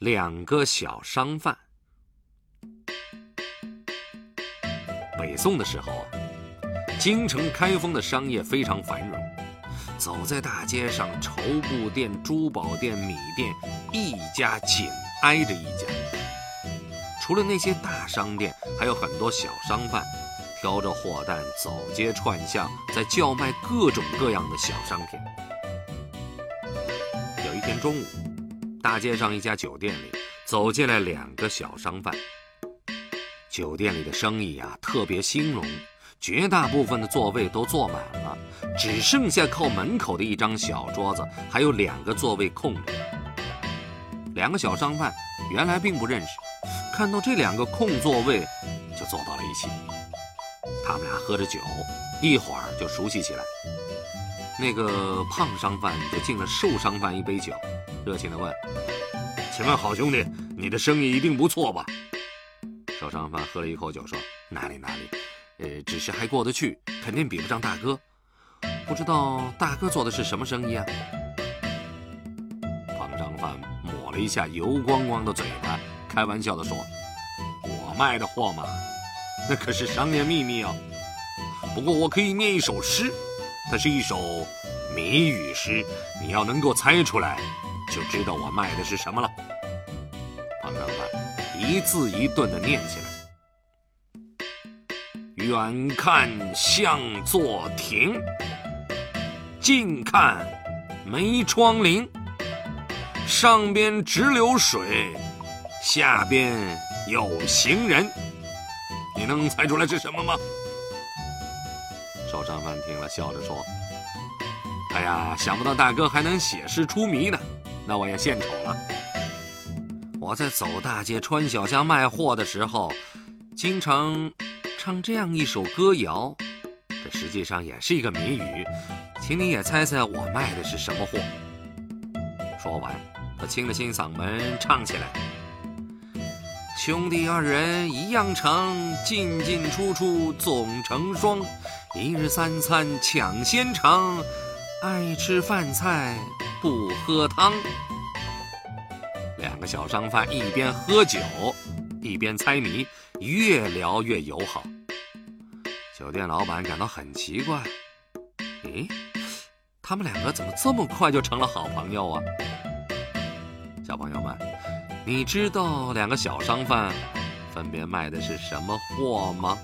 两个小商贩。北宋的时候，京城开封的商业非常繁荣，走在大街上，绸布店、珠宝店、米店，一家紧挨着一家。除了那些大商店，还有很多小商贩，挑着货担走街串巷，在叫卖各种各样的小商品。有一天中午，大街上一家酒店里走进来两个小商贩。酒店里的生意啊特别兴隆，绝大部分的座位都坐满了，只剩下靠门口的一张小桌子，还有两个座位空着。两个小商贩原来并不认识。看到这两个空座位，就坐到了一起。他们俩喝着酒，一会儿就熟悉起来。那个胖商贩就敬了瘦商贩一杯酒，热情地问：“请问好兄弟，你的生意一定不错吧？”瘦商贩喝了一口酒，说：“哪里哪里，呃，只是还过得去，肯定比不上大哥。不知道大哥做的是什么生意啊？”胖商贩抹了一下油光光的嘴巴。开玩笑的说：“我卖的货嘛，那可是商业秘密哦。不过我可以念一首诗，它是一首谜语诗，你要能够猜出来，就知道我卖的是什么了。”胖商贩一字一顿的念起来：“远看像座亭，近看没窗棂，上边直流水。”下边有行人，你能猜出来是什么吗？瘦商贩听了，笑着说：“哎呀，想不到大哥还能写诗出谜呢，那我也献丑了。我在走大街、穿小巷卖货的时候，经常唱这样一首歌谣，这实际上也是一个谜语，请你也猜猜我卖的是什么货。”说完，他清了清嗓门，唱起来。兄弟二人一样长，进进出出总成双。一日三餐抢先尝，爱吃饭菜不喝汤。两个小商贩一边喝酒，一边猜谜，越聊越友好。酒店老板感到很奇怪：咦，他们两个怎么这么快就成了好朋友啊？小朋友们。你知道两个小商贩分别卖的是什么货吗？